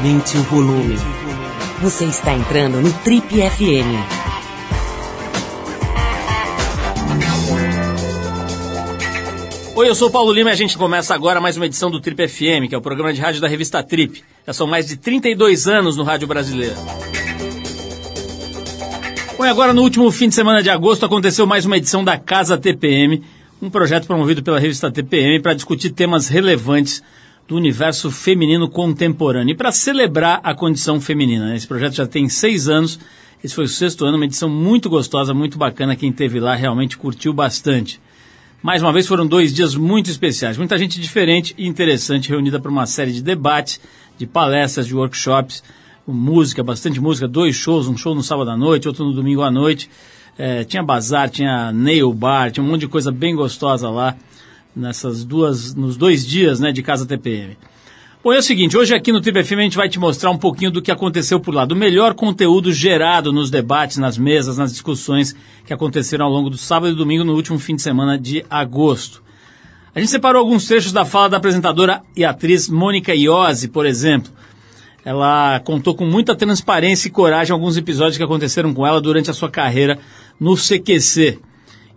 Aumente o volume. Você está entrando no Trip FM. Oi, eu sou o Paulo Lima e a gente começa agora mais uma edição do Trip FM, que é o programa de rádio da revista Trip. Já são mais de 32 anos no rádio brasileiro. Bom, e agora no último fim de semana de agosto aconteceu mais uma edição da Casa TPM, um projeto promovido pela revista TPM para discutir temas relevantes do universo feminino contemporâneo. E para celebrar a condição feminina, né? esse projeto já tem seis anos, esse foi o sexto ano, uma edição muito gostosa, muito bacana. Quem teve lá realmente curtiu bastante. Mais uma vez foram dois dias muito especiais, muita gente diferente e interessante reunida para uma série de debates, de palestras, de workshops música, bastante música, dois shows, um show no sábado à noite, outro no domingo à noite. É, tinha bazar, tinha nail bar, tinha um monte de coisa bem gostosa lá nessas duas, nos dois dias, né, de Casa TPM. Bom, é o seguinte, hoje aqui no Triple FM a gente vai te mostrar um pouquinho do que aconteceu por lá, do melhor conteúdo gerado nos debates, nas mesas, nas discussões que aconteceram ao longo do sábado e domingo no último fim de semana de agosto. A gente separou alguns trechos da fala da apresentadora e atriz Mônica Iose, por exemplo, ela contou com muita transparência e coragem alguns episódios que aconteceram com ela durante a sua carreira no CQC.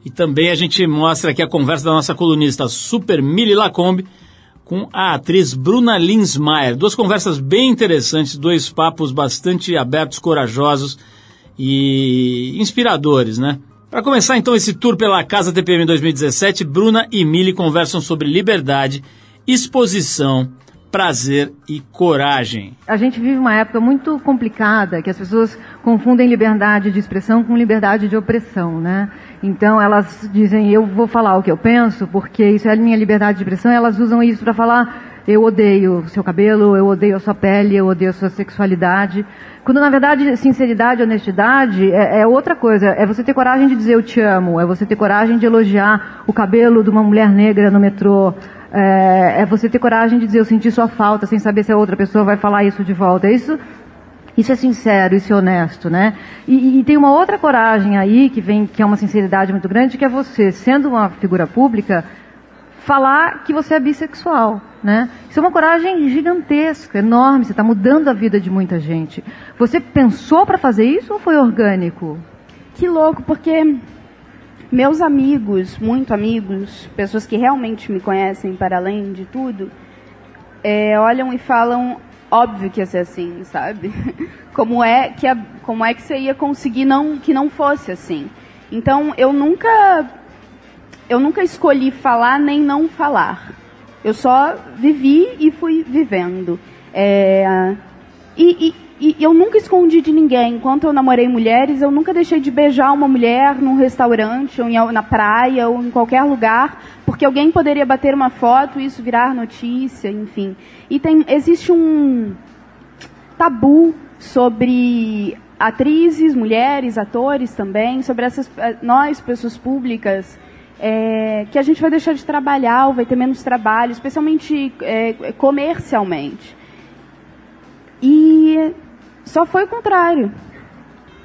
E também a gente mostra aqui a conversa da nossa colunista Super Mili Lacombe com a atriz Bruna Linsmaier. Duas conversas bem interessantes, dois papos bastante abertos, corajosos e inspiradores, né? Para começar então esse tour pela Casa TPM 2017, Bruna e Mili conversam sobre liberdade, exposição, prazer e coragem. A gente vive uma época muito complicada, que as pessoas confundem liberdade de expressão com liberdade de opressão, né? Então elas dizem, eu vou falar o que eu penso, porque isso é a minha liberdade de expressão, elas usam isso para falar, eu odeio seu cabelo, eu odeio a sua pele, eu odeio a sua sexualidade. Quando na verdade sinceridade honestidade é, é, outra coisa. É você ter coragem de dizer eu te amo, é você ter coragem de elogiar o cabelo de uma mulher negra no metrô, é, é, você ter coragem de dizer eu senti sua falta sem saber se a outra pessoa vai falar isso de volta. Isso, isso é sincero, isso é honesto, né? E, e, tem uma outra coragem aí que vem, que é uma sinceridade muito grande, que é você, sendo uma figura pública, falar que você é bissexual, né? Isso é uma coragem gigantesca, enorme. Você está mudando a vida de muita gente. Você pensou para fazer isso ou foi orgânico? Que louco, porque meus amigos, muito amigos, pessoas que realmente me conhecem para além de tudo, é, olham e falam, óbvio que ia ser assim, sabe? Como é que a, como é que você ia conseguir não que não fosse assim? Então eu nunca eu nunca escolhi falar nem não falar. Eu só vivi e fui vivendo. É, e, e eu nunca escondi de ninguém. Enquanto eu namorei mulheres, eu nunca deixei de beijar uma mulher num restaurante, ou em, na praia, ou em qualquer lugar, porque alguém poderia bater uma foto e isso virar notícia, enfim. E tem, existe um tabu sobre atrizes, mulheres, atores também, sobre essas eh, nós, pessoas públicas, é, que a gente vai deixar de trabalhar ou vai ter menos trabalho, especialmente é, comercialmente. E só foi o contrário.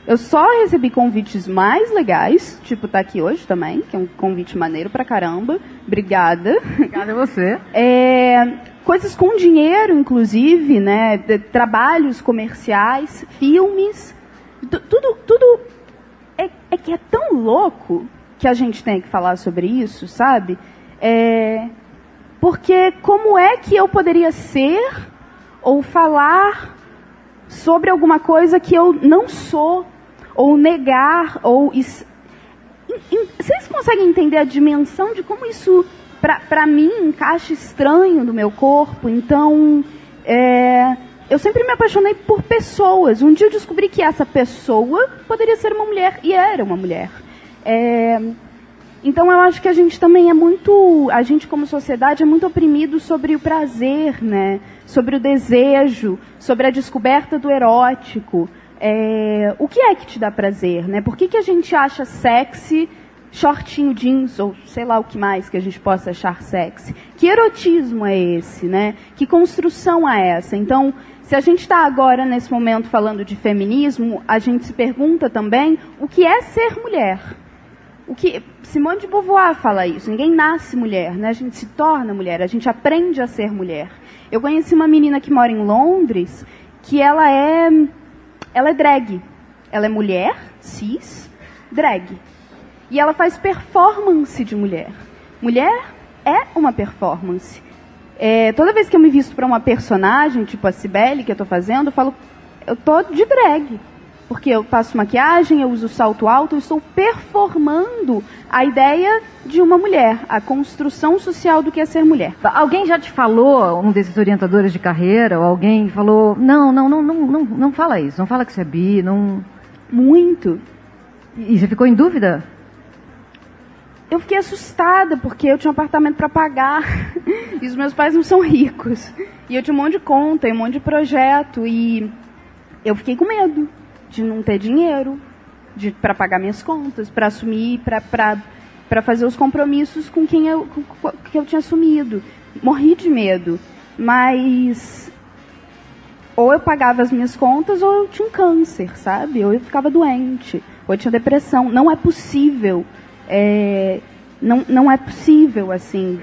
Eu só recebi convites mais legais, tipo tá aqui hoje também, que é um convite maneiro pra caramba. Obrigada. Obrigada a você. É, coisas com dinheiro, inclusive, né? Trabalhos comerciais, filmes. Tudo, tudo é, é, que é tão louco que a gente tem que falar sobre isso, sabe? É, porque como é que eu poderia ser ou falar sobre alguma coisa que eu não sou, ou negar, ou. Vocês conseguem entender a dimensão de como isso, para mim, encaixa estranho no meu corpo? Então, é... eu sempre me apaixonei por pessoas. Um dia eu descobri que essa pessoa poderia ser uma mulher, e era uma mulher. É... Então eu acho que a gente também é muito, a gente como sociedade é muito oprimido sobre o prazer, né? Sobre o desejo, sobre a descoberta do erótico. É, o que é que te dá prazer, né? Por que, que a gente acha sexy shortinho jeans ou sei lá o que mais que a gente possa achar sexy? Que erotismo é esse, né? Que construção é essa? Então, se a gente está agora nesse momento falando de feminismo, a gente se pergunta também o que é ser mulher. O que Simone de Beauvoir fala isso. Ninguém nasce mulher, né? A gente se torna mulher, a gente aprende a ser mulher. Eu conheci uma menina que mora em Londres que ela é ela é drag. Ela é mulher, cis, drag. E ela faz performance de mulher. Mulher é uma performance. É, toda vez que eu me visto para uma personagem, tipo a Cibele que eu estou fazendo, eu falo, eu tô de drag. Porque eu passo maquiagem, eu uso salto alto, eu estou performando a ideia de uma mulher, a construção social do que é ser mulher. Alguém já te falou, um desses orientadores de carreira, ou alguém falou, não, não, não, não, não, não fala isso, não fala que você é bi, não. Muito. E você ficou em dúvida? Eu fiquei assustada, porque eu tinha um apartamento para pagar, e os meus pais não são ricos. E eu tinha um monte de conta, um monte de projeto, e eu fiquei com medo de não ter dinheiro para pagar minhas contas, para assumir, para fazer os compromissos com quem eu, com, que eu tinha assumido. Morri de medo, mas ou eu pagava as minhas contas ou eu tinha um câncer, sabe? Ou eu ficava doente, ou eu tinha depressão. Não é possível. É, não, não é possível, assim.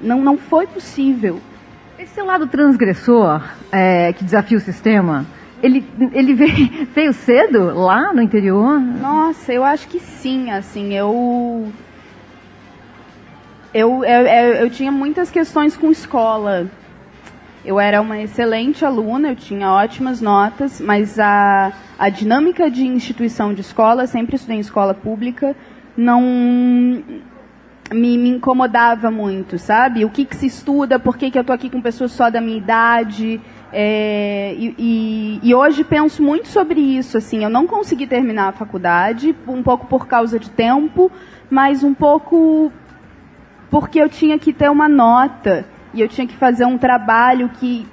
Não, não foi possível. Esse seu lado transgressor, é, que desafia o sistema, ele, ele veio, veio cedo lá no interior? Nossa, eu acho que sim, assim, eu... Eu, eu, eu, eu tinha muitas questões com escola. Eu era uma excelente aluna, eu tinha ótimas notas, mas a, a dinâmica de instituição de escola, sempre estudei em escola pública, não me, me incomodava muito, sabe? O que, que se estuda, por que, que eu estou aqui com pessoas só da minha idade, é, e, e, e, hoje penso muito sobre isso. Assim, eu não consegui terminar a faculdade, um pouco por causa de tempo, mas um pouco porque eu tinha que ter uma nota e eu tinha que fazer um trabalho que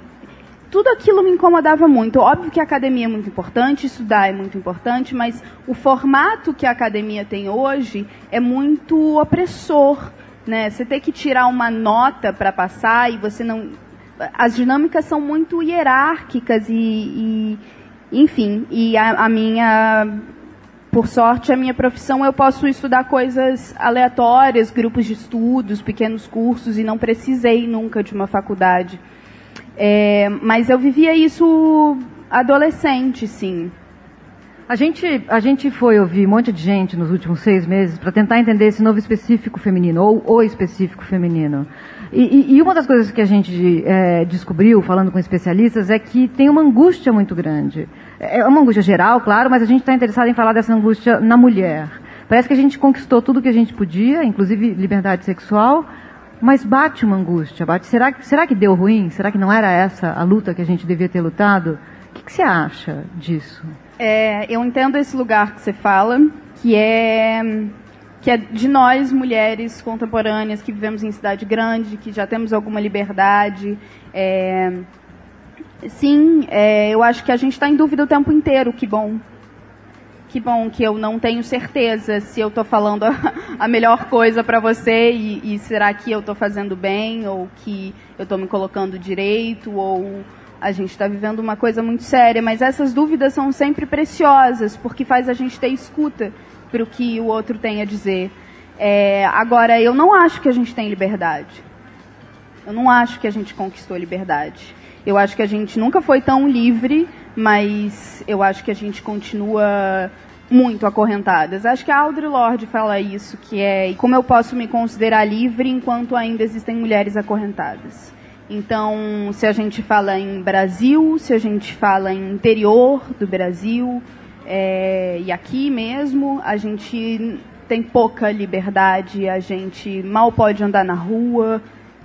tudo aquilo me incomodava muito. Óbvio que a academia é muito importante, estudar é muito importante, mas o formato que a academia tem hoje é muito opressor. Né? Você ter que tirar uma nota para passar e você não as dinâmicas são muito hierárquicas e, e enfim, e a, a, minha, por sorte, a minha profissão eu posso estudar coisas aleatórias, grupos de estudos, pequenos cursos e não precisei nunca de uma faculdade. É, mas eu vivia isso adolescente, sim. A gente, a gente foi ouvir um monte de gente nos últimos seis meses para tentar entender esse novo específico feminino, ou o específico feminino. E, e, uma das coisas que a gente é, descobriu, falando com especialistas, é que tem uma angústia muito grande. É uma angústia geral, claro, mas a gente está interessado em falar dessa angústia na mulher. Parece que a gente conquistou tudo que a gente podia, inclusive liberdade sexual, mas bate uma angústia. Bate. Será, será que deu ruim? Será que não era essa a luta que a gente devia ter lutado? O que, que você acha disso? É, eu entendo esse lugar que você fala, que é que é de nós, mulheres contemporâneas, que vivemos em cidade grande, que já temos alguma liberdade. É... Sim, é, eu acho que a gente está em dúvida o tempo inteiro, que bom. Que bom que eu não tenho certeza se eu estou falando a, a, melhor coisa para você e, e, será que eu estou fazendo bem ou que eu estou me colocando direito ou a gente está vivendo uma coisa muito séria. Mas essas dúvidas são sempre preciosas porque faz a gente ter escuta para o que o outro tem a dizer. É, agora, eu não acho que a gente tem liberdade. Eu não acho que a gente conquistou liberdade. Eu acho que a gente nunca foi tão livre, mas eu acho que a gente continua muito acorrentadas. Acho que a Audre Lorde fala isso, que é como eu posso me considerar livre enquanto ainda existem mulheres acorrentadas. Então, se a gente fala em Brasil, se a gente fala em interior do Brasil, é, e aqui mesmo a gente tem pouca liberdade, a gente mal pode andar na rua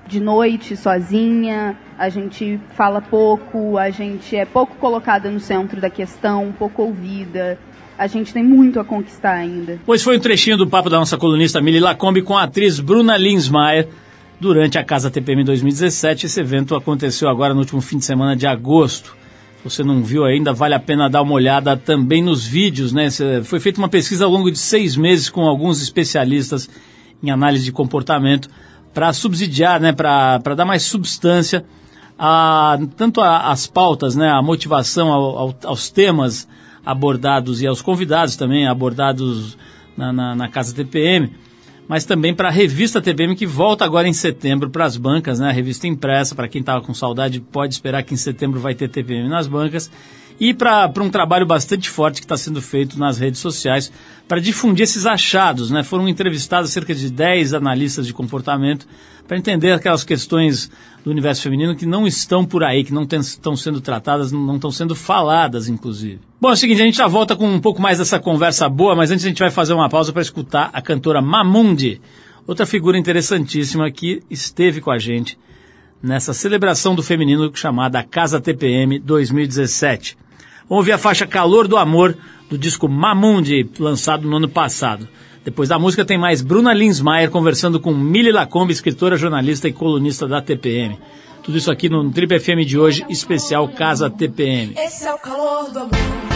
de noite sozinha, a gente fala pouco, a gente é pouco colocada no centro da questão, pouco ouvida. A gente tem muito a conquistar ainda. Pois foi um trechinho do papo da nossa colunista Mili Lacombe com a atriz Bruna Linsmaier durante a Casa TPM 2017. Esse evento aconteceu agora no último fim de semana de agosto você não viu ainda, vale a pena dar uma olhada também nos vídeos, né? Foi feita uma pesquisa ao longo de seis meses com alguns especialistas em análise de comportamento para subsidiar, né? Para dar mais substância a tanto a, as pautas, né? A motivação ao, ao, aos temas abordados e aos convidados também abordados na, na, na Casa TPM. Mas também para a revista TPM que volta agora em setembro para as bancas, né? A revista impressa, para quem estava com saudade, pode esperar que em setembro vai ter TPM nas bancas. E para um trabalho bastante forte que está sendo feito nas redes sociais para difundir esses achados, né? Foram entrevistados cerca de 10 analistas de comportamento para entender aquelas questões do universo feminino que não estão por aí, que não estão sendo tratadas, não estão sendo faladas, inclusive. Bom, é o seguinte, a gente já volta com um pouco mais dessa conversa boa, mas antes a gente vai fazer uma pausa para escutar a cantora Mamundi, outra figura interessantíssima que esteve com a gente nessa celebração do feminino chamada Casa TPM 2017. Vamos ouvir a faixa Calor do Amor do disco Mamundi, lançado no ano passado. Depois da música tem mais Bruna Linsmaier conversando com Mili Lacombe, escritora, jornalista e colunista da TPM. Tudo isso aqui no Trip FM de hoje, especial Casa TPM. Esse é o calor do amor.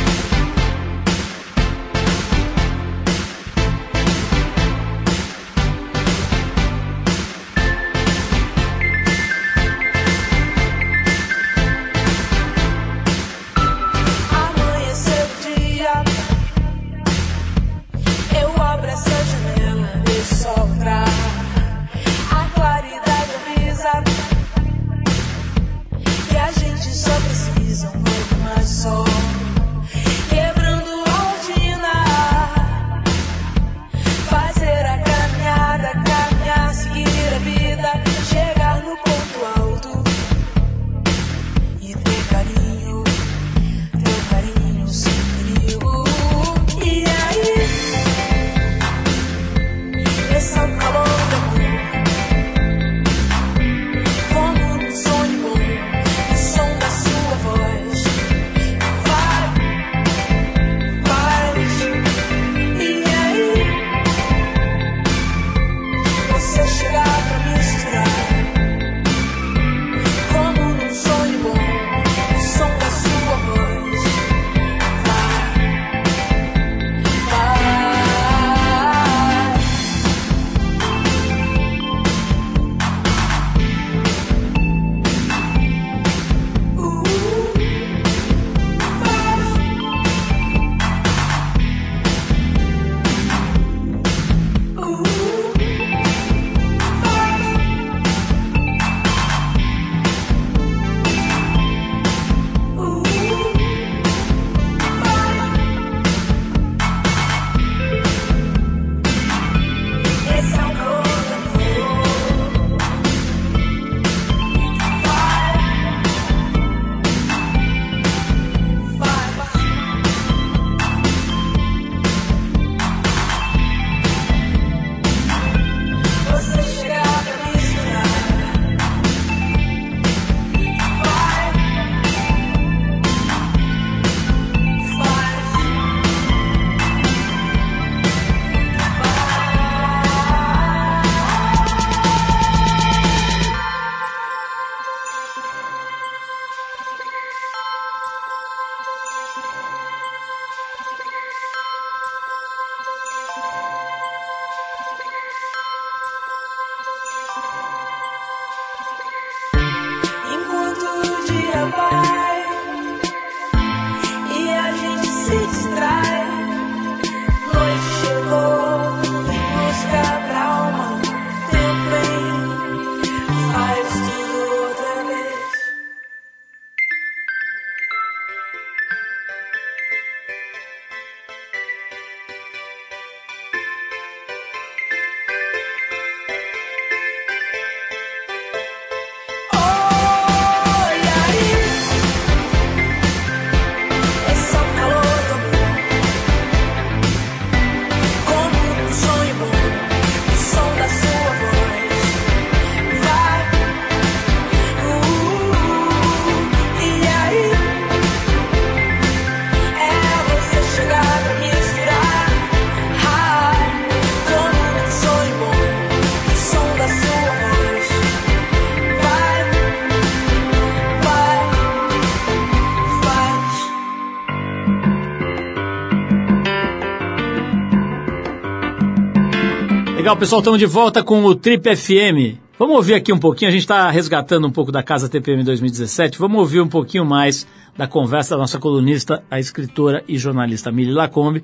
Legal, pessoal, estamos de volta com o Trip FM. Vamos ouvir aqui um pouquinho, a gente está resgatando um pouco da Casa TPM 2017, vamos ouvir um pouquinho mais da conversa da nossa colunista, a escritora e jornalista Mili Lacombe,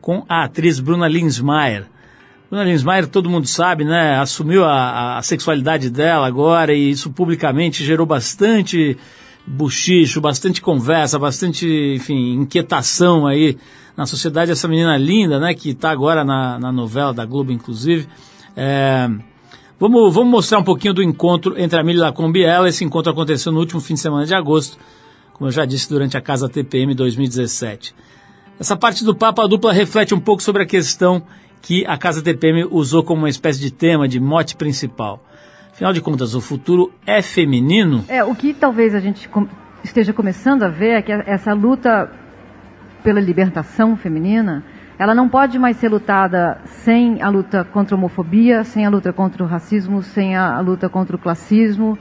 com a atriz Bruna Linsmaier. Bruna Linsmeyer, todo mundo sabe, né? Assumiu a, a, sexualidade dela agora e isso publicamente gerou bastante buchicho, bastante conversa, bastante, enfim, inquietação aí na sociedade. Essa menina linda, né? Que está agora na, na novela da Globo, inclusive. É, vamos, vamos mostrar um pouquinho do encontro entre a Mili Lacombe e ela. Esse encontro aconteceu no último fim de semana de agosto, como eu já disse, durante a Casa TPM 2017. Essa parte do papo, a dupla reflete um pouco sobre a questão que a Casa TPM usou como uma espécie de tema, de mote principal. Afinal de contas, o futuro é feminino? É, o que talvez a gente esteja começando a ver é que essa luta pela libertação feminina, ela não pode mais ser lutada sem a luta contra a homofobia, sem a luta contra o racismo, sem a luta contra o classismo.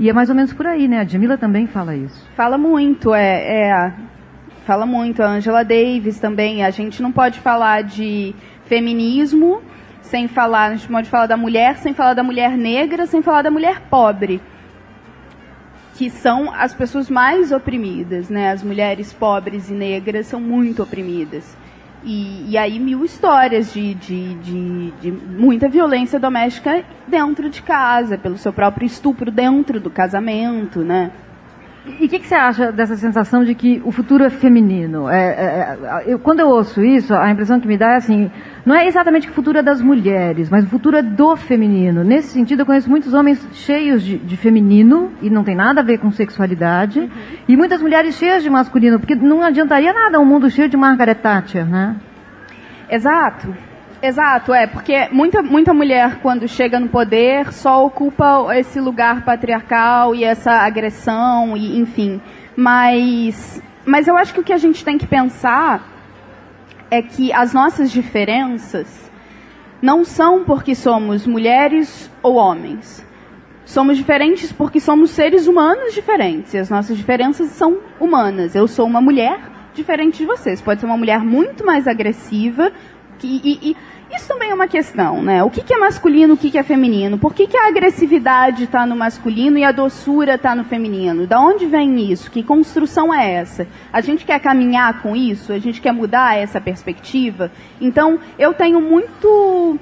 E é mais ou menos por aí, né? A Jamila também fala isso. Fala muito, é, é fala muito. A Angela Davis também. A gente não pode falar de feminismo sem falar, a gente pode falar da mulher, sem falar da mulher negra, sem falar da mulher pobre, que são as pessoas mais oprimidas, né? As mulheres pobres e negras são muito oprimidas. E, e aí mil histórias de, de, de, de, muita violência doméstica dentro de casa, pelo seu próprio estupro dentro do casamento, né? E o que, que, você acha dessa sensação de que o futuro é feminino? É, é, é, eu, quando eu ouço isso, a impressão que me dá é assim: não é exatamente o futuro é das mulheres, mas o futuro é do feminino. Nesse sentido, eu conheço muitos homens cheios de, de feminino, e não tem nada a ver com sexualidade, uhum. e muitas mulheres cheias de masculino, porque não adiantaria nada um mundo cheio de Margaret Thatcher, né? Exato. Exato, é, porque muita, muita mulher, quando chega no poder, só ocupa esse lugar patriarcal e essa agressão, e enfim. Mas, mas eu acho que o que a gente tem que pensar é que as nossas diferenças não são porque somos mulheres ou homens. Somos diferentes porque somos seres humanos diferentes. E as nossas diferenças são humanas. Eu sou uma mulher diferente de vocês. Pode ser uma mulher muito mais agressiva, que, e, e, isso também é uma questão, né? O que, que é masculino, o que, que é feminino? Por que, que a agressividade está no masculino e a doçura está no feminino? Da onde vem isso? Que construção é essa? A gente quer caminhar com isso? A gente quer mudar essa perspectiva? Então, eu tenho muito.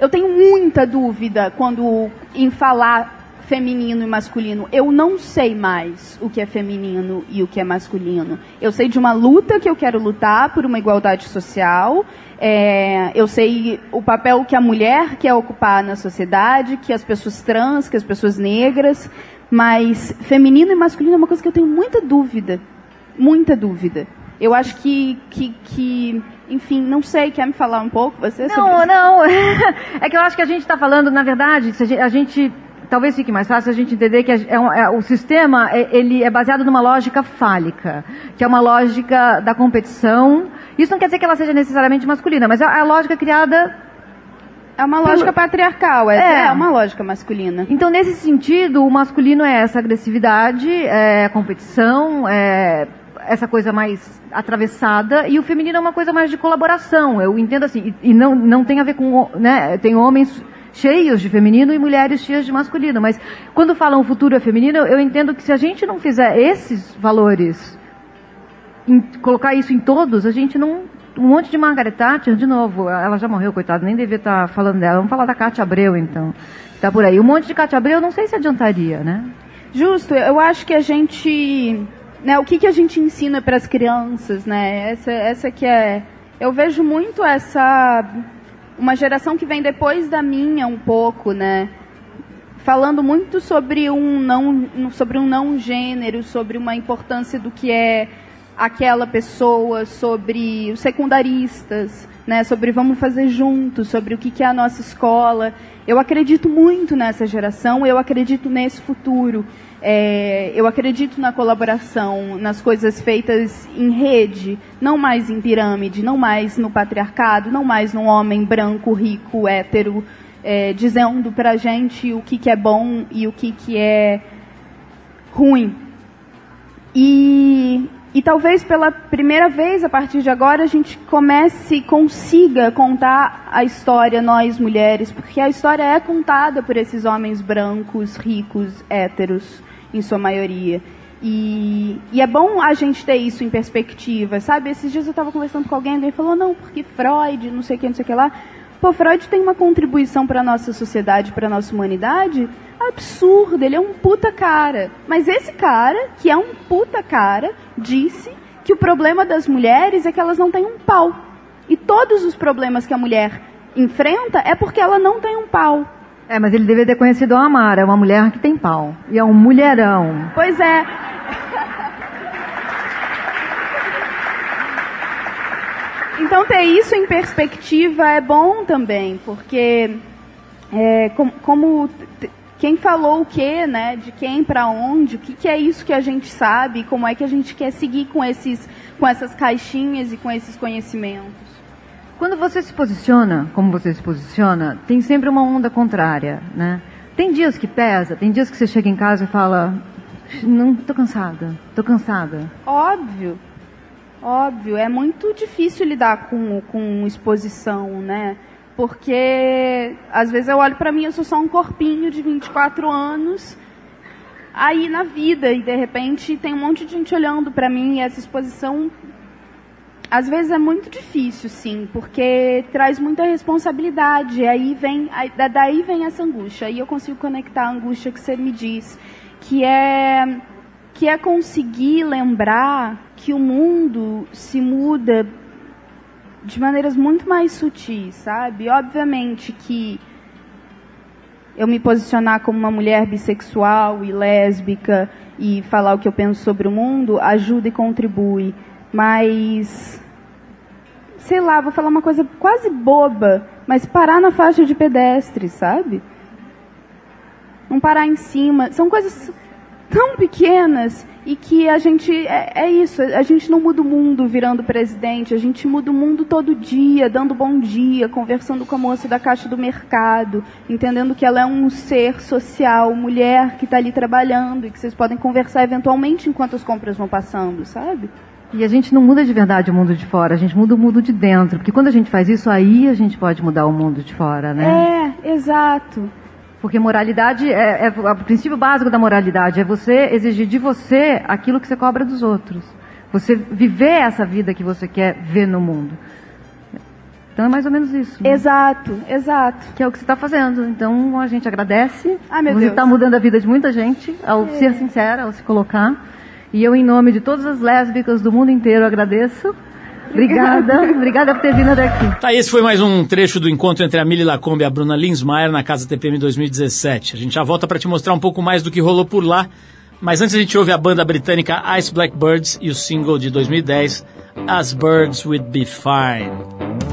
Eu tenho muita dúvida quando em falar feminino e masculino. Eu não sei mais o que é feminino e o que é masculino. Eu sei de uma luta que eu quero lutar por uma igualdade social. É, eu sei o papel que a mulher quer ocupar na sociedade, que as pessoas trans, que as pessoas negras. Mas feminino e masculino é uma coisa que eu tenho muita dúvida. Muita dúvida. Eu acho que, que, que enfim, não sei, quer me falar um pouco você? Não, não. É que eu acho que a gente está falando, na verdade, a gente talvez fique mais fácil a gente entender que é um, é, o sistema é, ele é baseado numa lógica fálica, que é uma lógica da competição. Isso não quer dizer que ela seja necessariamente masculina, mas é a lógica criada é uma lógica patriarcal, é, é, é, uma lógica masculina. Então, nesse sentido, o masculino é essa agressividade, é a competição, é essa coisa mais atravessada, e o feminino é uma coisa mais de colaboração. Eu entendo assim, e, e não, não tem a ver com. Né, tem homens cheios de feminino e mulheres cheias de masculino. Mas quando falam o futuro é feminino, eu entendo que se a gente não fizer esses valores, em, colocar isso em todos, a gente não. Um monte de Margaret Thatcher, de novo, ela já morreu, coitada, nem devia estar falando dela. Vamos falar da Cátia Abreu, então. Tá por aí. Um monte de Cátia Abreu, não sei se adiantaria, né? Justo, eu acho que a gente. Né, o que, que a gente ensina para as crianças, né? Essa, essa que é. Eu vejo muito essa uma geração que vem depois da minha um pouco, né? Falando muito sobre um não, sobre um não gênero, sobre uma importância do que é aquela pessoa, sobre os secundaristas, né? Sobre vamos fazer juntos, sobre o que, que é a nossa escola. Eu acredito muito nessa geração, eu acredito nesse futuro. É, eu acredito na colaboração, nas coisas feitas em rede, não mais em pirâmide, não mais no patriarcado, não mais num homem branco, rico, hétero, é, dizendo pra gente o que, que é bom e o que, que é ruim. E, e talvez pela primeira vez, a partir de agora, a gente comece, consiga contar a história, nós mulheres, porque a história é contada por esses homens brancos, ricos, héteros em sua maioria. E, e, é bom a gente ter isso em perspectiva, sabe? Esses dias eu estava conversando com alguém, alguém falou, não, porque Freud, não sei o que, não sei o que lá. Pô, Freud tem uma contribuição para nossa sociedade, para nossa humanidade absurda. Ele é um puta cara. Mas esse cara, que é um puta cara, disse que o problema das mulheres é que elas não têm um pau. E todos os problemas que a mulher enfrenta é porque ela não tem um pau. É, mas ele deveria ter conhecido a Amara, uma mulher que tem pau. E é um mulherão. Pois é. Então ter isso em perspectiva é bom também, porque é, como, como quem falou o que, né, de quem para onde, o que, que é isso que a gente sabe, como é que a gente quer seguir com esses, com essas caixinhas e com esses conhecimentos. Quando você se posiciona, como você se posiciona, tem sempre uma onda contrária, né? Tem dias que pesa, tem dias que você chega em casa e fala, não, tô cansada, tô cansada. Óbvio, óbvio, é muito difícil lidar com, com exposição, né? Porque às vezes eu olho para mim, eu sou só um corpinho de 24 anos aí na vida e de repente tem um monte de gente olhando para mim e essa exposição às vezes é muito difícil, sim, porque traz muita responsabilidade. Aí vem, aí, daí vem essa angústia. Aí eu consigo conectar a angústia que você me diz, que é que é conseguir lembrar que o mundo se muda de maneiras muito mais sutis, sabe? Obviamente que eu me posicionar como uma mulher bissexual e lésbica e falar o que eu penso sobre o mundo ajuda e contribui, mas sei lá, vou falar uma coisa quase boba, mas parar na faixa de pedestre, sabe? Não parar em cima. São coisas tão pequenas e que a gente é, é, isso, a gente não muda o mundo virando presidente, a gente muda o mundo todo dia, dando bom dia, conversando com a moça da caixa do mercado, entendendo que ela é um ser social, mulher que está ali trabalhando e que vocês podem conversar eventualmente enquanto as compras vão passando, sabe? E a gente não muda de verdade o mundo de fora, a gente muda o mundo de dentro. Porque quando a gente faz isso, aí a gente pode mudar o mundo de fora, né? É, exato. Porque moralidade é, é, o princípio básico da moralidade é você exigir de você aquilo que você cobra dos outros. Você viver essa vida que você quer ver no mundo. Então é mais ou menos isso. Né? Exato, exato. Que é o que você está fazendo. Então a gente agradece. Ah, meu você está mudando a vida de muita gente ao é. ser sincera, ao se colocar. E eu, em nome de todas as lésbicas do mundo inteiro, agradeço. Obrigada, obrigada por ter vindo até aqui. Tá, esse foi mais um trecho do encontro entre a Mili Lacombe e a Bruna Linsmaier na Casa TPM 2017. A gente já volta para te mostrar um pouco mais do que rolou por lá, mas antes a gente ouve a banda britânica Ice Blackbirds e o single de 2010, As Birds Would Be Fine.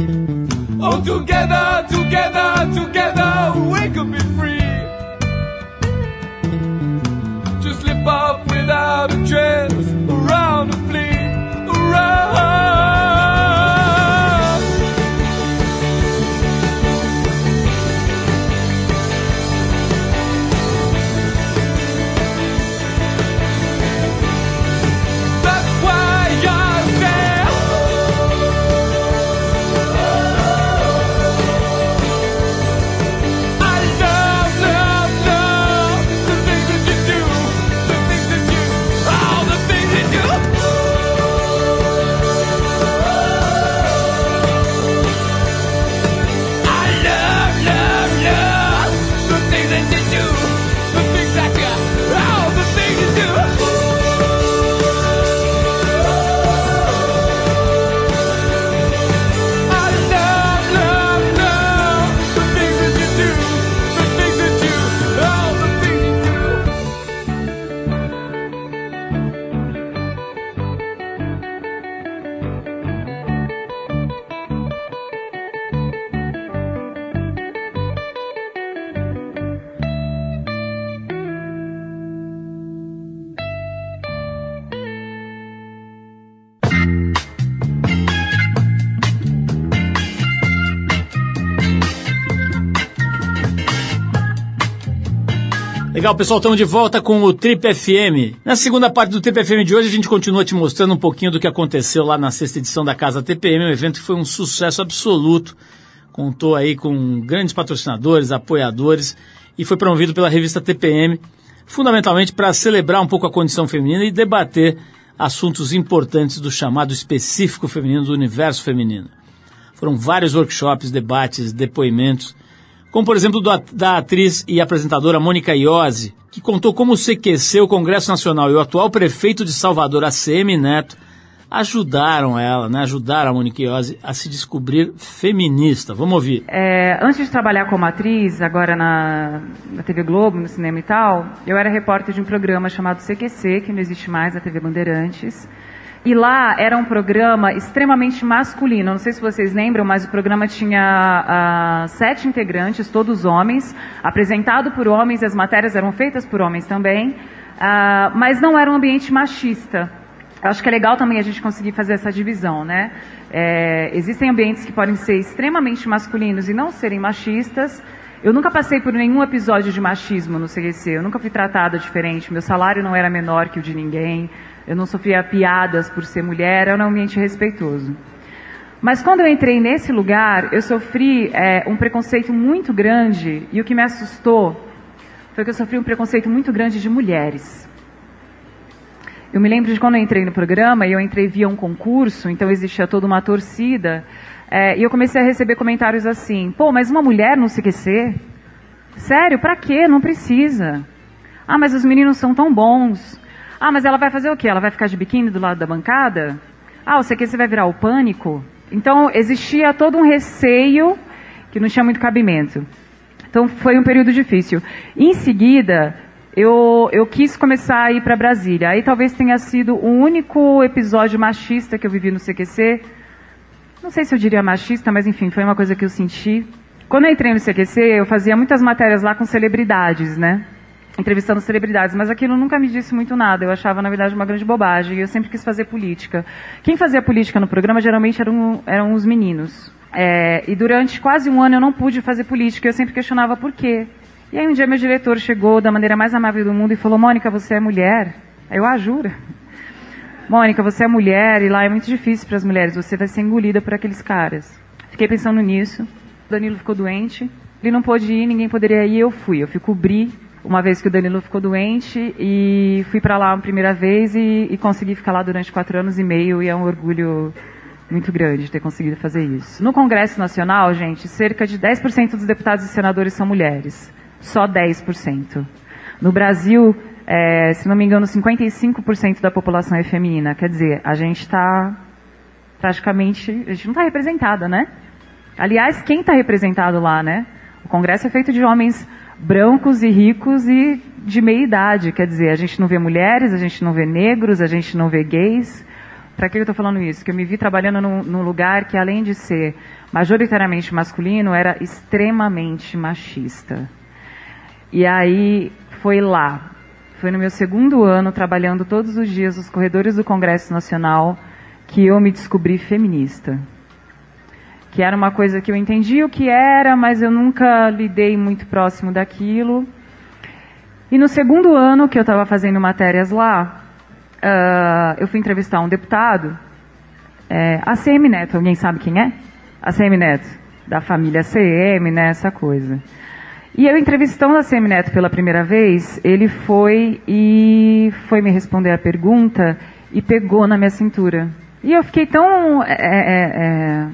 Oh, together, together, together, Legal, pessoal, estamos de volta com o Trip FM. Na segunda parte do Trip FM de hoje, a gente continua te mostrando um pouquinho do que aconteceu lá na sexta edição da Casa TPM, um evento que foi um sucesso absoluto. Contou aí com grandes patrocinadores, apoiadores e foi promovido pela revista TPM, fundamentalmente para celebrar um pouco a condição feminina e debater assuntos importantes do chamado específico feminino, do universo feminino. Foram vários workshops, debates, depoimentos, como por exemplo do, da atriz e apresentadora Mônica Iose, que contou como o CQC, o Congresso Nacional e o atual prefeito de Salvador, ACM Neto, ajudaram ela, né, ajudaram a Mônica Iose a se descobrir feminista. Vamos ouvir. É, antes de trabalhar como atriz, agora na, na TV Globo, no cinema e tal, eu era repórter de um programa chamado CQC, que não existe mais, a TV Bandeirantes. E lá era um programa extremamente masculino. Não sei se vocês lembram, mas o programa tinha ah, sete integrantes, todos homens, apresentado por homens, as matérias eram feitas por homens também, ah, mas não era um ambiente machista. Acho que é legal também a gente conseguir fazer essa divisão, né? É, existem ambientes que podem ser extremamente masculinos e não serem machistas. Eu nunca passei por nenhum episódio de machismo no CGC, eu nunca fui tratada diferente, meu salário não era menor que o de ninguém, eu não sofria piadas por ser mulher, era um ambiente respeitoso. Mas quando eu entrei nesse lugar, eu sofri é, um preconceito muito grande, e o que me assustou foi que eu sofri um preconceito muito grande de mulheres. Eu me lembro de quando eu entrei no programa, e eu entrei via um concurso, então existia toda uma torcida, é, e eu comecei a receber comentários assim: pô, mas uma mulher no CQC? Sério, pra quê? Não precisa. Ah, mas os meninos são tão bons. Ah, mas ela vai fazer o quê? Ela vai ficar de biquíni do lado da bancada? Ah, o CQC vai virar o pânico? Então existia todo um receio que não tinha muito cabimento. Então foi um período difícil. Em seguida, eu, eu quis começar a ir para Brasília. Aí talvez tenha sido o único episódio machista que eu vivi no CQC. Não sei se eu diria machista, mas enfim, foi uma coisa que eu senti. Quando eu entrei no CQC, eu fazia muitas matérias lá com celebridades, né? Entrevistando celebridades, mas aquilo nunca me disse muito nada. Eu achava, na verdade, uma grande bobagem. Eu sempre quis fazer política. Quem fazia política no programa geralmente eram, eram os meninos. É, e durante quase um ano eu não pude fazer política. Eu sempre questionava por quê. E aí um dia meu diretor chegou da maneira mais amável do mundo e falou: Mônica, você é mulher? Eu, ah, jura? Mônica, você é mulher e lá é muito difícil para as mulheres. Você vai ser engolida por aqueles caras. Fiquei pensando nisso. Danilo ficou doente. Ele não pôde ir, ninguém poderia ir. Eu fui. Eu fui cobrir uma vez que o Danilo ficou doente e fui para lá uma primeira vez e, e consegui ficar lá durante quatro anos e meio e é um orgulho muito grande ter conseguido fazer isso. No Congresso Nacional, gente, cerca de 10% dos deputados e senadores são mulheres. Só 10%. No Brasil, é, se não me engano, 55% da população é feminina. Quer dizer, a gente está praticamente, a gente não está representada, né? Aliás, quem está representado lá, né? O Congresso é feito de homens brancos e ricos e de meia idade. Quer dizer, a gente não vê mulheres, a gente não vê negros, a gente não vê gays. Para que eu estou falando isso? Que eu me vi trabalhando num, num lugar que, além de ser majoritariamente masculino, era extremamente machista. E aí foi lá, foi no meu segundo ano, trabalhando todos os dias nos corredores do Congresso Nacional, que eu me descobri feminista. Que era uma coisa que eu entendi o que era, mas eu nunca lidei muito próximo daquilo. E no segundo ano que eu estava fazendo matérias lá, ah, eu fui entrevistar um deputado, é, a CM Neto, alguém sabe quem é? A CM Neto, da família CM, né, essa coisa. E eu entrevistando a CM Neto pela primeira vez, ele foi e foi me responder a pergunta e pegou na minha cintura. E eu fiquei tão é, é,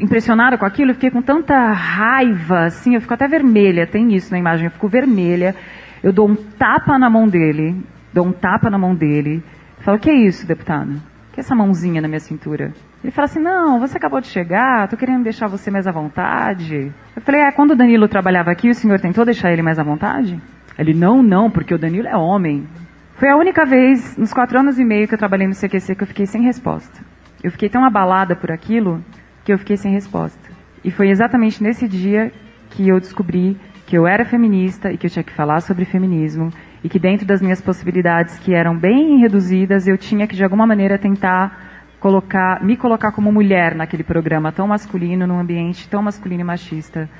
impressionada com aquilo, eu fiquei com tanta raiva, assim, eu fico até vermelha, tem isso na imagem, eu fico vermelha, eu dou um tapa na mão dele, dou um tapa na mão dele, falo, que é isso, deputado? Que é essa mãozinha na minha cintura? Ele fala assim, não, você acabou de chegar, tô querendo deixar você mais à vontade. Eu falei, é, quando o Danilo trabalhava aqui, o senhor tentou deixar ele mais à vontade? Ele, não, não, porque o Danilo é homem. Foi a única vez, nos quatro anos e meio que eu trabalhei no CQC, que eu fiquei sem resposta. Eu fiquei tão abalada por aquilo que eu fiquei sem resposta. E foi exatamente nesse dia que eu descobri que eu era feminista e que eu tinha que falar sobre feminismo e que dentro das minhas possibilidades, que eram bem reduzidas, eu tinha que de alguma maneira tentar colocar, me colocar como mulher naquele programa tão masculino, num ambiente tão masculino e machista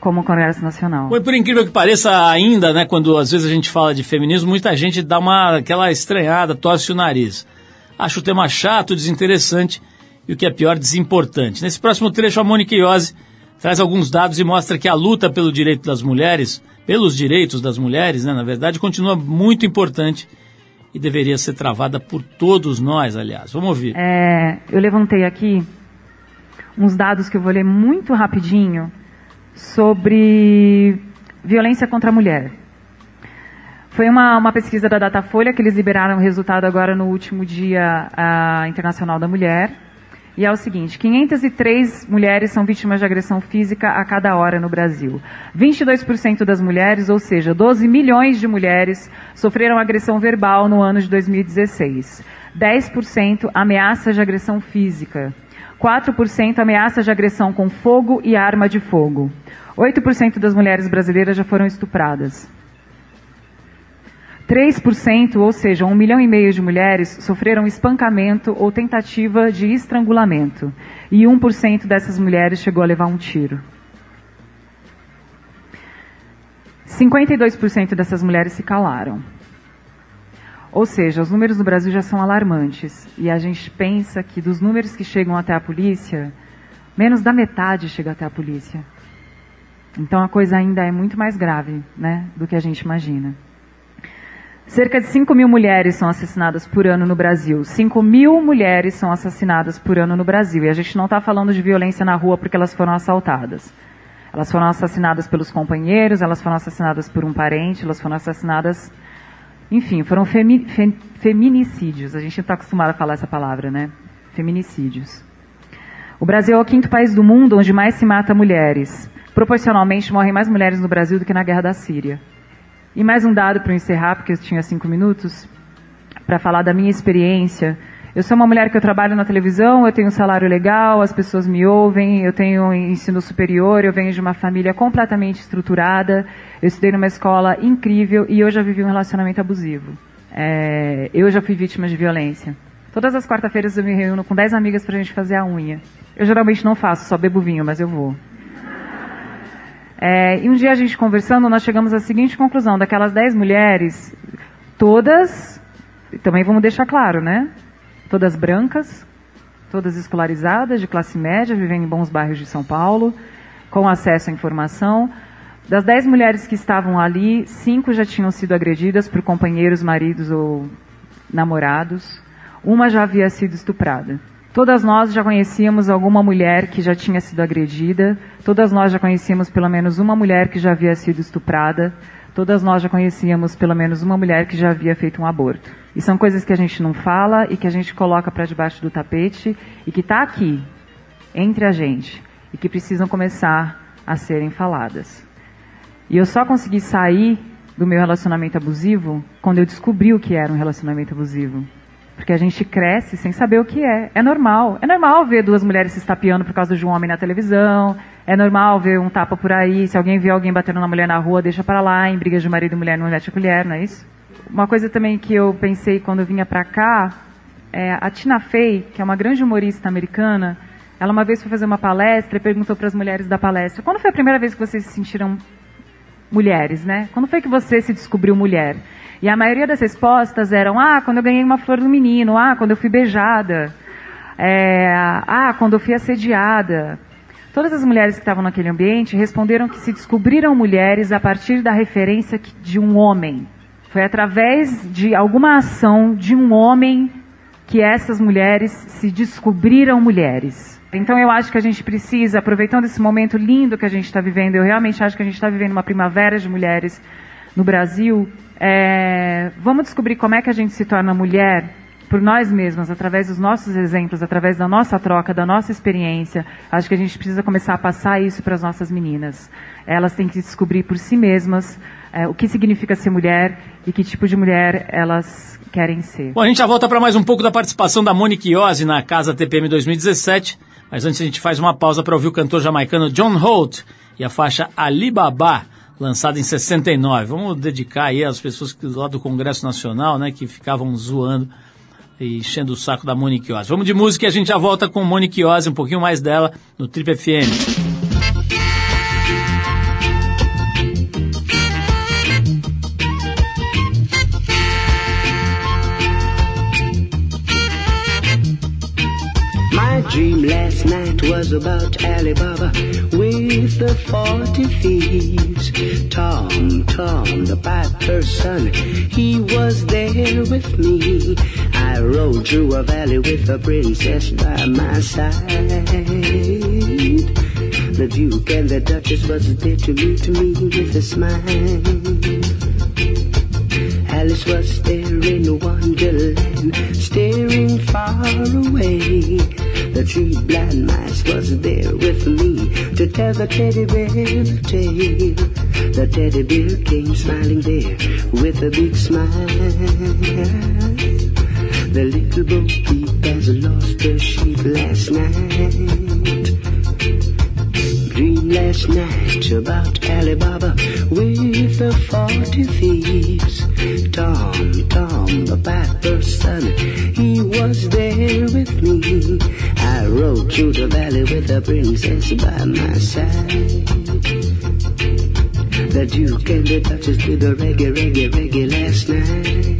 como o Congresso Nacional. Foi por incrível que pareça ainda, né, quando às vezes a gente fala de feminismo, muita gente dá uma aquela estranhada, torce o nariz. Acho o tema chato, desinteressante e o que é pior, desimportante. Nesse próximo trecho, a Mônica Iose traz alguns dados e mostra que a luta pelo direito das mulheres, pelos direitos das mulheres, né, na verdade, continua muito importante e deveria ser travada por todos nós, aliás. Vamos ouvir. É, eu levantei aqui uns dados que eu vou ler muito rapidinho sobre violência contra a mulher. Foi uma, uma pesquisa da Datafolha que eles liberaram o resultado agora no último Dia ah, Internacional da Mulher. E é o seguinte: 503 mulheres são vítimas de agressão física a cada hora no Brasil. 22% das mulheres, ou seja, 12 milhões de mulheres, sofreram agressão verbal no ano de 2016. 10% ameaças de agressão física. 4% ameaças de agressão com fogo e arma de fogo. 8% das mulheres brasileiras já foram estupradas. 3%, ou seja, um milhão e meio de mulheres, sofreram espancamento ou tentativa de estrangulamento. E 1% dessas mulheres chegou a levar um tiro. 52% dessas mulheres se calaram. Ou seja, os números no Brasil já são alarmantes. E a gente pensa que dos números que chegam até a polícia, menos da metade chega até a polícia. Então a coisa ainda é muito mais grave né, do que a gente imagina. Cerca de 5 mil mulheres são assassinadas por ano no Brasil. 5 mil mulheres são assassinadas por ano no Brasil. E a gente não está falando de violência na rua porque elas foram assaltadas. Elas foram assassinadas pelos companheiros, elas foram assassinadas por um parente, elas foram assassinadas. Enfim, foram femi fe feminicídios. A gente não está acostumado a falar essa palavra, né? Feminicídios. O Brasil é o quinto país do mundo onde mais se mata mulheres. Proporcionalmente, morrem mais mulheres no Brasil do que na guerra da Síria. E mais um dado para encerrar, porque eu tinha cinco minutos, para falar da minha experiência. Eu sou uma mulher que eu trabalho na televisão, eu tenho um salário legal, as pessoas me ouvem, eu tenho ensino superior, eu venho de uma família completamente estruturada, eu estudei numa escola incrível e eu já vivi um relacionamento abusivo. É, eu já fui vítima de violência. Todas as quarta-feiras eu me reúno com 10 amigas para a gente fazer a unha. Eu geralmente não faço, só bebo vinho, mas eu vou. É, e um dia a gente conversando, nós chegamos à seguinte conclusão: daquelas 10 mulheres, todas, também vamos deixar claro, né? Todas brancas, todas escolarizadas, de classe média, vivendo em bons bairros de São Paulo, com acesso à informação. Das 10 mulheres que estavam ali, cinco já tinham sido agredidas por companheiros, maridos ou namorados. Uma já havia sido estuprada. Todas nós já conhecíamos alguma mulher que já tinha sido agredida, todas nós já conhecíamos pelo menos uma mulher que já havia sido estuprada, todas nós já conhecíamos pelo menos uma mulher que já havia feito um aborto. E são coisas que a gente não fala e que a gente coloca para debaixo do tapete e que está aqui, entre a gente, e que precisam começar a serem faladas. E eu só consegui sair do meu relacionamento abusivo quando eu descobri o que era um relacionamento abusivo. Porque a gente cresce sem saber o que é. É normal. É normal ver duas mulheres se estapeando por causa de um homem na televisão. É normal ver um tapa por aí. Se alguém vê alguém batendo na mulher na rua, deixa para lá. Em brigas de marido e mulher, não mete a colher, não é isso? Uma coisa também que eu pensei quando eu vinha pra cá, é a Tina Fey, que é uma grande humorista americana, ela uma vez foi fazer uma palestra e perguntou para as mulheres da palestra: quando foi a primeira vez que vocês se sentiram mulheres, né? Quando foi que você se descobriu mulher? E a maioria das respostas eram: ah, quando eu ganhei uma flor do menino, ah, quando eu fui beijada, é, ah, quando eu fui assediada. Todas as mulheres que estavam naquele ambiente responderam que se descobriram mulheres a partir da referência de um homem. Foi através de alguma ação de um homem que essas mulheres se descobriram mulheres. Então eu acho que a gente precisa, aproveitando esse momento lindo que a gente está vivendo, eu realmente acho que a gente está vivendo uma primavera de mulheres no Brasil. é, vamos descobrir como é que a gente se torna mulher por nós mesmas, através dos nossos exemplos, através da nossa troca, da nossa experiência. Acho que a gente precisa começar a passar isso para as nossas meninas. Elas têm que descobrir por si mesmas é, o que significa ser mulher e que tipo de mulher elas querem ser. Bom, a gente já volta para mais um pouco da participação da Monique Iose na Casa TPM 2017, mas antes a gente faz uma pausa para ouvir o cantor jamaicano John Holt e a faixa Alibaba, lançada em 69. Vamos dedicar aí às pessoas que, lá do Congresso Nacional, né, que ficavam zoando e enchendo o saco da Monique Iose. Vamos de música e a gente já volta com Monique Iose, um pouquinho mais dela, no Trip FM. Dream last night was about Alibaba with the forty thieves. Tom, Tom, the piper's son, he was there with me. I rode through a valley with a princess by my side. The Duke and the Duchess was there to meet me with a smile. Alice was there in Wonderland, staring far away. The three blind mice was there with me to tell the teddy bear the tale. The teddy bear came smiling there with a big smile. The little bo Night about Alibaba with the forty thieves. Tom, Tom, the piper's son, he was there with me. I rode through the valley with the princess by my side. The Duke and the Duchess did the reggae, reggae, reggae last night.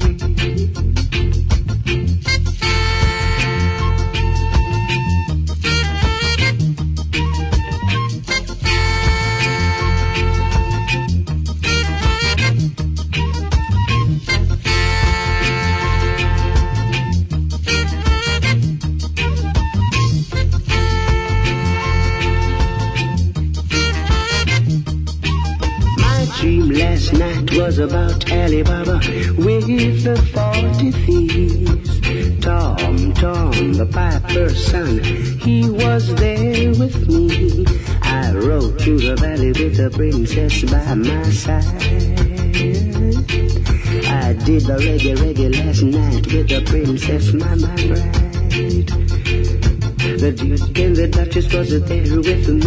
The reggae, reggae last night with the princess, my, my bride. The Duke and the Duchess was there with me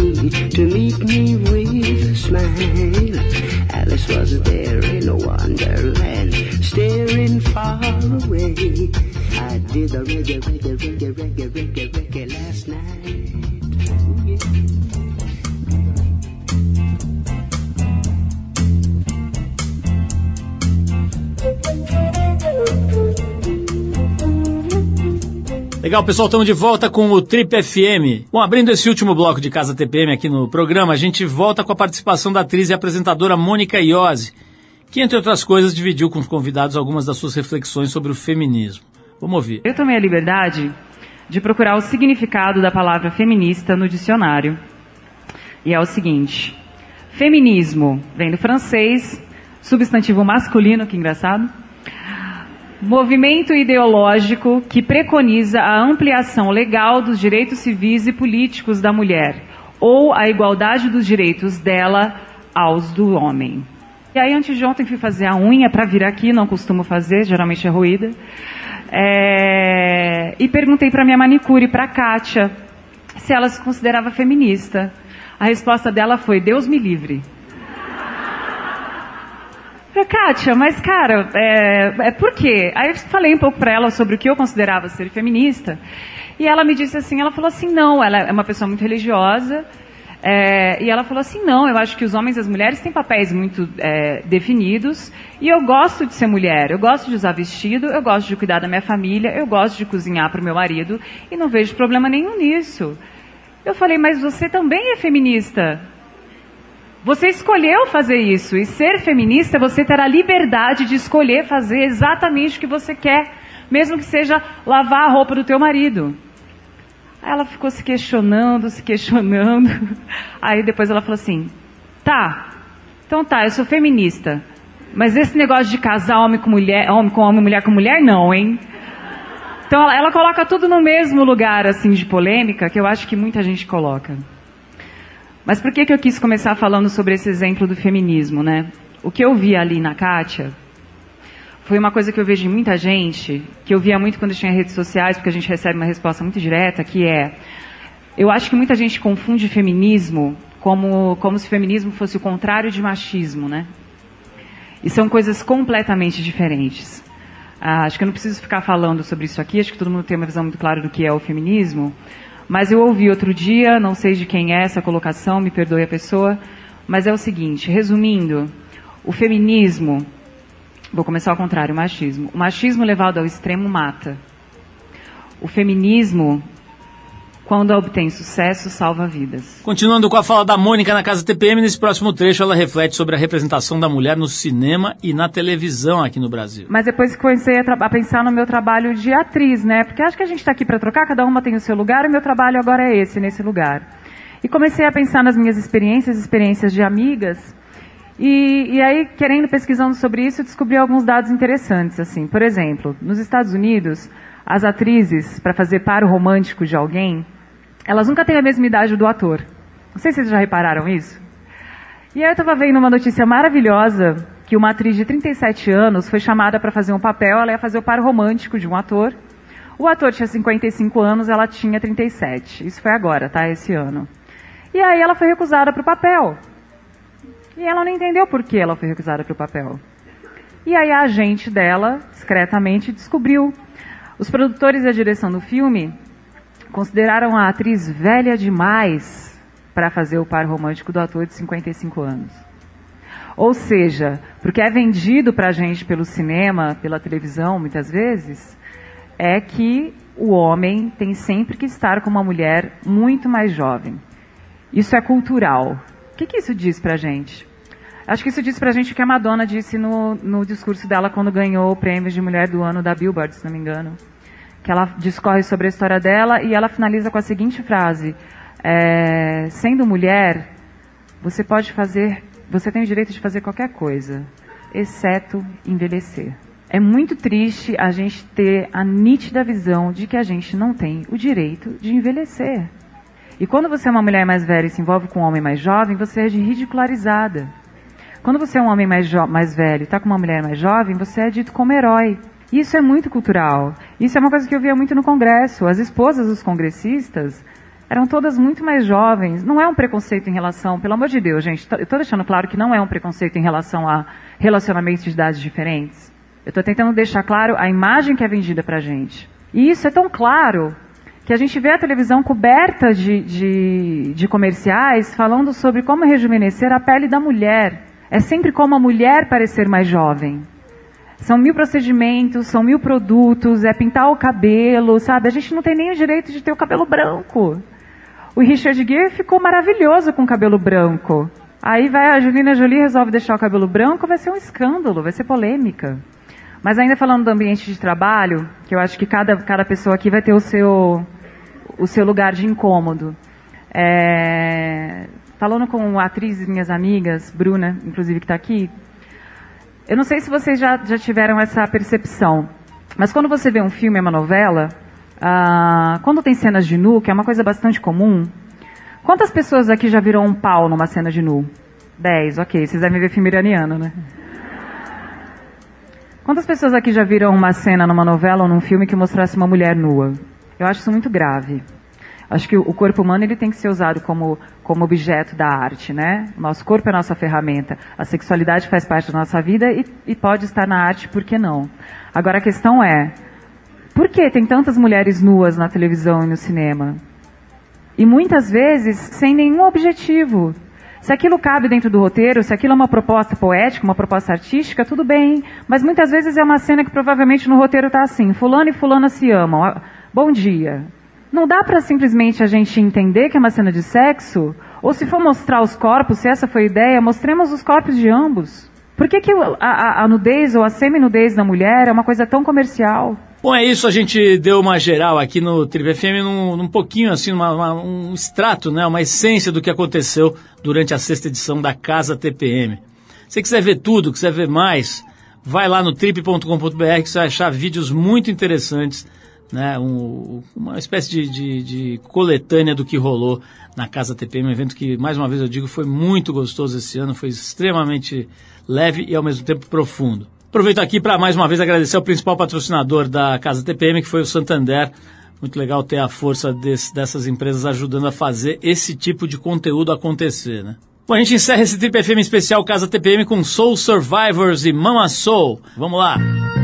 Legal, pessoal, estamos de volta com o Trip FM. Bom, abrindo esse último bloco de Casa TPM aqui no programa, a gente volta com a participação da atriz e apresentadora Mônica Iose, que, entre outras coisas, dividiu com os convidados algumas das suas reflexões sobre o feminismo. Vamos ouvir. Eu tomei a liberdade de procurar o significado da palavra feminista no dicionário. E é o seguinte: feminismo vem do francês, substantivo masculino, que engraçado. Movimento ideológico que preconiza a ampliação legal dos direitos civis e políticos da mulher, ou a igualdade dos direitos dela aos do homem. E aí, antes de ontem, fui fazer a unha para vir aqui, não costumo fazer, geralmente é ruída. É, e perguntei para minha manicure, para Kátia, se ela se considerava feminista. A resposta dela foi: Deus me livre. Falei, Kátia, mas cara, é, é por quê? Aí eu falei um pouco para ela sobre o que eu considerava ser feminista. E ela me disse assim, ela falou assim, não, ela é uma pessoa muito religiosa. é, e ela falou assim, não, eu acho que os homens e as mulheres têm papéis muito é, definidos. E eu gosto de ser mulher, eu gosto de usar vestido, eu gosto de cuidar da minha família, eu gosto de cozinhar para o meu marido. E não vejo problema nenhum nisso. Eu falei, mas você também é feminista. Você escolheu fazer isso. E ser feminista, você terá liberdade de escolher fazer exatamente o que você quer. Mesmo que seja lavar a roupa do teu marido. Aí ela ficou se questionando, se questionando. Aí depois ela falou assim: tá, então tá, eu sou feminista. Mas esse negócio de casar homem com mulher, homem com homem, mulher com mulher, não, hein? Então ela, ela coloca tudo no mesmo lugar, assim, de polêmica, que eu acho que muita gente coloca. Mas por que, que eu quis começar falando sobre esse exemplo do feminismo, né? O que eu vi ali na Kátia foi uma coisa que eu vejo em muita gente, que eu via muito quando tinha redes sociais, porque a gente recebe uma resposta muito direta, que é... Eu acho que muita gente confunde feminismo como, como se feminismo fosse o contrário de machismo, né? E são coisas completamente diferentes. Ah, acho que eu não preciso ficar falando sobre isso aqui, acho que todo mundo tem uma visão muito clara do que é o feminismo. Mas eu ouvi outro dia, não sei de quem é essa colocação, me perdoe a pessoa, mas é o seguinte, resumindo, o feminismo, vou começar ao contrário, o machismo. O machismo levado ao extremo mata. O feminismo, quando obtém sucesso, salva vidas. Continuando com a fala da Mônica na Casa TPM, nesse próximo trecho ela reflete sobre a representação da mulher no cinema e na televisão aqui no Brasil. Mas depois comecei a, a pensar no meu trabalho de atriz, né? Porque acho que a gente está aqui para trocar, cada uma tem o seu lugar, e meu trabalho agora é esse, nesse lugar. E comecei a pensar nas minhas experiências, experiências de amigas, e, e aí, querendo, pesquisando sobre isso, descobri alguns dados interessantes, assim. Por exemplo, nos Estados Unidos, as atrizes, para fazer paro romântico de alguém, elas nunca têm a mesma idade do ator. Não sei se vocês já repararam isso. E aí eu estava vendo uma notícia maravilhosa que uma atriz de 37 anos foi chamada para fazer um papel, ela ia fazer o par romântico de um ator. O ator tinha 55 anos, ela tinha 37. Isso foi agora, tá? Esse ano. E aí ela foi recusada para o papel. E ela não entendeu por que ela foi recusada para o papel. E aí a agente dela, discretamente, descobriu. Os produtores e a direção do filme consideraram a atriz velha demais para fazer o par romântico do ator de 55 anos. Ou seja, porque é vendido para a gente pelo cinema, pela televisão, muitas vezes, é que o homem tem sempre que estar com uma mulher muito mais jovem. Isso é cultural. O que, que isso diz para a gente? Acho que isso diz para a gente o que a Madonna disse no, no discurso dela quando ganhou o prêmio de mulher do ano da Billboard, se não me engano. Que ela discorre sobre a história dela e ela finaliza com a seguinte frase: é, Sendo mulher, você pode fazer, você tem o direito de fazer qualquer coisa, exceto envelhecer. É muito triste a gente ter a nítida visão de que a gente não tem o direito de envelhecer. E quando você é uma mulher mais velha e se envolve com um homem mais jovem, você é ridicularizada. Quando você é um homem mais, mais velho e está com uma mulher mais jovem, você é dito como herói. Isso é muito cultural. Isso é uma coisa que eu via muito no Congresso. As esposas dos congressistas eram todas muito mais jovens. Não é um preconceito em relação, pelo amor de Deus, gente. estou deixando claro que não é um preconceito em relação a relacionamentos de idades diferentes. Eu estou tentando deixar claro a imagem que é vendida para a gente. E isso é tão claro que a gente vê a televisão coberta de, de, de comerciais falando sobre como rejuvenescer a pele da mulher. É sempre como a mulher parecer mais jovem. São mil procedimentos, são mil produtos, é pintar o cabelo, sabe? A gente não tem nem o direito de ter o cabelo branco. O Richard Gere ficou maravilhoso com o cabelo branco. Aí vai a Angelina Jolie resolve deixar o cabelo branco, vai ser um escândalo, vai ser polêmica. Mas ainda falando do ambiente de trabalho, que eu acho que cada, cada pessoa aqui vai ter o seu, o seu lugar de incômodo. É, falando com atrizes, minhas amigas, Bruna, inclusive, que está aqui, eu não sei se vocês já, já tiveram essa percepção, mas quando você vê um filme, uma novela, ah, quando tem cenas de nu, que é uma coisa bastante comum, quantas pessoas aqui já viram um pau numa cena de nu? Dez, ok. Vocês devem ver filme iraniano, né? Quantas pessoas aqui já viram uma cena numa novela ou num filme que mostrasse uma mulher nua? Eu acho isso muito grave. Acho que o corpo humano ele tem que ser usado como, como objeto da arte, né? Nosso corpo é a nossa ferramenta. A sexualidade faz parte da nossa vida e, e pode estar na arte, por que não? Agora a questão é, por que tem tantas mulheres nuas na televisão e no cinema? E muitas vezes sem nenhum objetivo. Se aquilo cabe dentro do roteiro, se aquilo é uma proposta poética, uma proposta artística, tudo bem. Mas muitas vezes é uma cena que provavelmente no roteiro está assim: Fulano e Fulana se amam. Ah, Bom dia. Não dá para simplesmente a gente entender que é uma cena de sexo? Ou se for mostrar os corpos, se essa foi a ideia, mostremos os corpos de ambos. Por que, que a, a, a nudez ou a semi-nudez da mulher é uma coisa tão comercial? Bom, é isso, a gente deu uma geral aqui no Triple FM, num, num pouquinho assim, uma- uma- um extrato, né, uma essência do que aconteceu durante a sexta edição da Casa TPM. Se você quiser ver tudo, quiser ver mais, vai lá no trip.com.br que você vai achar vídeos muito interessantes, né, um- uma espécie de, de- de coletânea do que rolou na Casa TPM, um evento que, mais uma vez eu digo, foi muito gostoso esse ano, foi extremamente leve e ao mesmo tempo profundo. Aproveito aqui para mais uma vez agradecer ao principal patrocinador da Casa TPM, que foi o Santander. Muito legal ter a força desse- dessas empresas ajudando a fazer esse tipo de conteúdo acontecer, né? Bom, a gente encerra esse Trip FM especial Casa TPM com Soul Survivors e Mama Soul. Vamos lá! I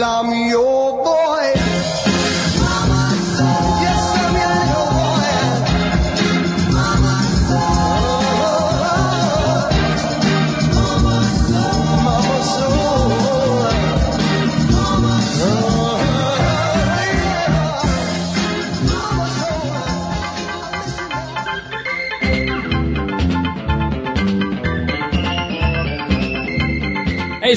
I'm Lamio.